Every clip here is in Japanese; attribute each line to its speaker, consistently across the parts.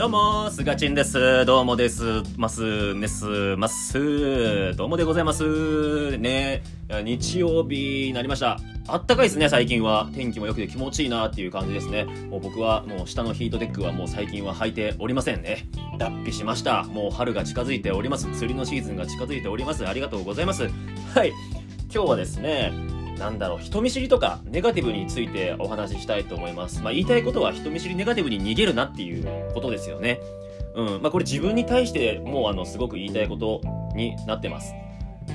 Speaker 1: どうも、すがちんです。どうもです。ます、です、ます。どうもでございます。ね、日曜日になりました。あったかいですね、最近は。天気も良くて気持ちいいなっていう感じですね。もう僕は、もう下のヒートテックはもう最近は履いておりませんね。脱皮しました。もう春が近づいております。釣りのシーズンが近づいております。ありがとうございます。はい。今日はですね、なんだろう、人見知りとかネガティブについてお話ししたいと思います。まあ言いたいことは人見知りネガティブに逃げるなっていうことですよね。うん。まあこれ自分に対してもうあの、すごく言いたいことになってます。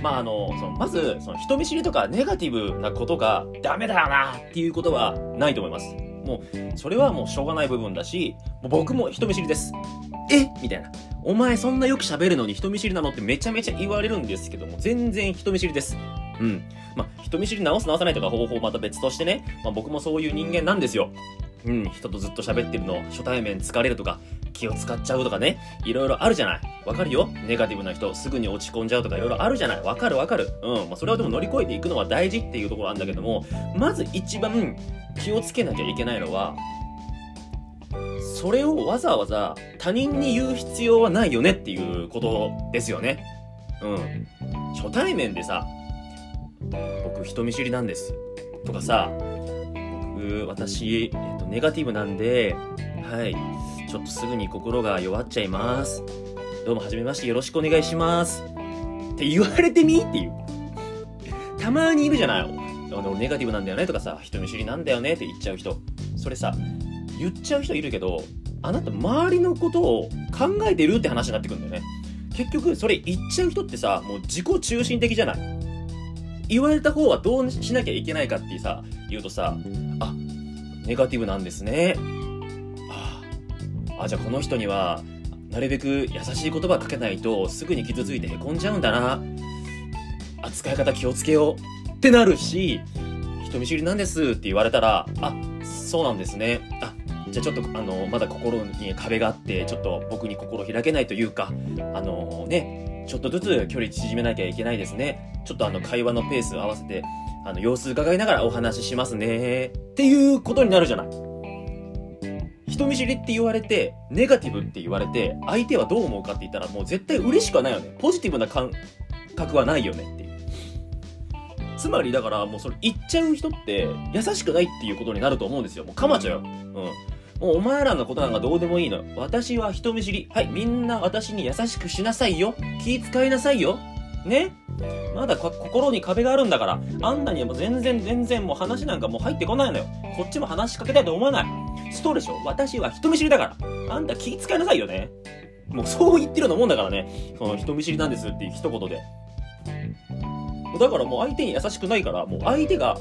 Speaker 1: まああの、そのまず、その人見知りとかネガティブなことがダメだよなっていうことはないと思います。もう、それはもうしょうがない部分だし、もう僕も人見知りです。え？みたいな。お前そんなよく喋るのに人見知りなのってめちゃめちゃ言われるんですけども、全然人見知りです。うん。まあ、人見知り直す直さないとか方法また別としてね、まあ、僕もそういう人間なんですよ。うん、人とずっと喋ってるの、初対面疲れるとか、気を使っちゃうとかね、いろいろあるじゃない。わかるよネガティブな人、すぐに落ち込んじゃうとかいろいろあるじゃない。わかるわかる。うん、まあ、それはでも乗り越えていくのは大事っていうところなんだけども、まず一番気をつけなきゃいけないのは、それをわざわざ他人に言う必要はないよねっていうことですよね。うん。初対面でさ、僕人見知りなんです。とかさ僕私、えっと、ネガティブなんではい。ちょっとすぐに心が弱っちゃいます。どうもはじめましてよろしくお願いします。って言われてみっていう。たまにいるじゃない。あのネガティブなんだよね。とかさ人見知りなんだよね。って言っちゃう人。それさ言っちゃう人いるけどあなた周りのことを考えてるって話になってくるんだよね。結局それ言っちゃう人ってさもう自己中心的じゃない。言われた方はどうしなきゃいけないかってさ言うとさあネガティブなんですね。ああじゃあこの人にはなるべく優しい言葉かけないとすぐに傷ついてへこんじゃうんだな。扱い方気をつけよう。ってなるし人見知りなんです。って言われたらあそうなんですね。あじゃあちょっとあのまだ心に壁があってちょっと僕に心開けないというかあのねちょっとずつ距離縮めなきゃいけないですね。ちょっとあの会話のペースを合わせて、あの様子伺いながらお話ししますね。っていうことになるじゃない。人見知りって言われて、ネガティブって言われて、相手はどう思うかって言ったらもう絶対嬉しくはないよね。ポジティブな感覚はないよねっていう。つまりだからもうそれ言っちゃう人って優しくないっていうことになると思うんですよ。もうかまちゃうよ。うん。もうお前らのことなんかどうでもいいの。私は人見知り。はい、みんな私に優しくしなさいよ。気遣いなさいよ。ねまだ心に壁があるんだから。あんなにも全然全然もう話なんかもう入ってこないのよ。こっちも話しかけたいと思わない。ストでしょ私は人見知りだから。あんた気遣いなさいよね。もうそう言ってるようなもんだからね。その人見知りなんですっていう一言で。だからもう相手に優しくないから、もう相手が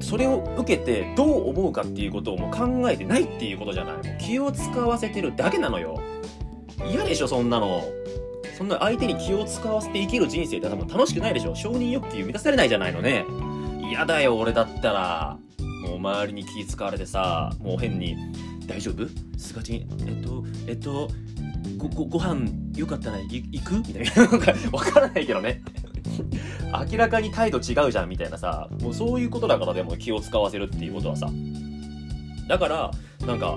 Speaker 1: それを受けてどう思うかっていうことをもう考えてないっていうことじゃない。気を使わせてるだけなのよ。嫌でしょ、そんなの。そんな相手に気を使わせて生きる人生って多分楽しくないでしょ。承認欲求満たされないじゃないのね。嫌だよ、俺だったら。もう周りに気使われてさ、もう変に、大丈夫？すがちん、えっと、えっと、ご、ご、ご飯よかったら行く？みたいな。なんか、わからないけどね。明らかに態度違うじゃんみたいなさもうそういうことだからでも気を使わせるっていうことはさだからなんか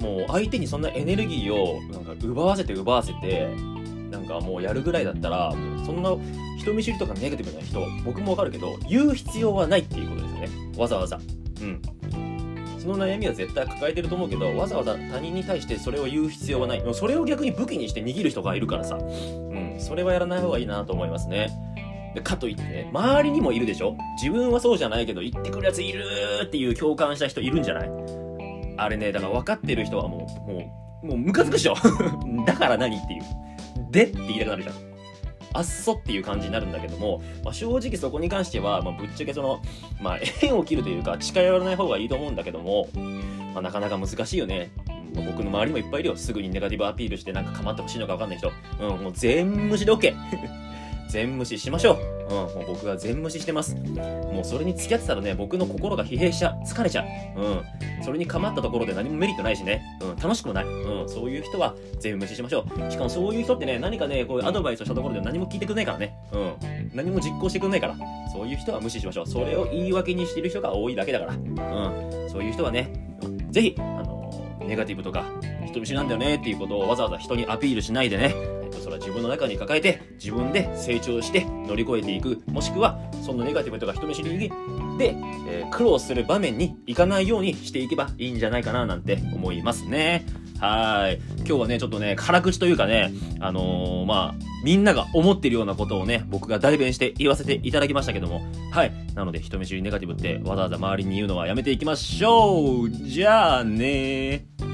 Speaker 1: もう相手にそんなエネルギーをなんか奪わせて奪わせてなんかもうやるぐらいだったらもうそんな人見知りとかネガティブな人僕もわかるけど言う必要はないっていうことですよね。わざわざ。うん。その悩みは絶対抱えてると思うけどわざわざ他人に対してそれを言う必要はない。もそれを逆に武器にして握る人がいるからさ。うん。それはやらない方がいいなと思いますね。でかといってね、周りにもいるでしょ？自分はそうじゃないけど言ってくるやついるっていう共感した人いるんじゃない？あれね、だから分かってる人はもう、もう、もうムカつくでしょ？だから何っていう。でって言いたくなるじゃん。あっそっていう感じになるんだけども、まあ、正直そこに関しては、まあ、ぶっちゃけその、まあ、縁を切るというか、近寄らない方がいいと思うんだけども、まあ、なかなか難しいよね。僕の周りもいっぱいいるよ。すぐにネガティブアピールしてなんか構ってほしいのかわかんない人。うん、もう全無視で OK。全無視しましょう。うん、もう僕は全無視してます。もうそれに付き合ってたらね、僕の心が疲弊しちゃ。疲れちゃう。うん。それに構ったところで何もメリットないしね。うん、楽しくもない。うん、そういう人は全無視しましょう。しかもそういう人ってね、何かね、こういうアドバイスをしたところで何も聞いてくれないからね。うん。何も実行してくれないから。そういう人は無視しましょう。それを言い訳にしてる人が多いだけだから。うん。そういう人はね、ぜひ、ネガティブとか人見知りなんだよねっていうことをわざわざ人にアピールしないでね、えっと、それは自分の中に抱えて自分で成長して乗り越えていくもしくはそのネガティブとか人見知りで、えー、苦労する場面に行かないようにしていけばいいんじゃないかななんて思いますね。はい。今日はね、ちょっとね、辛口というかね、あのー、まあ、みんなが思ってるようなことをね、僕が代弁して言わせていただきましたけども、はい。なので、人見知りネガティブってわざわざ周りに言うのはやめていきましょうじゃあね。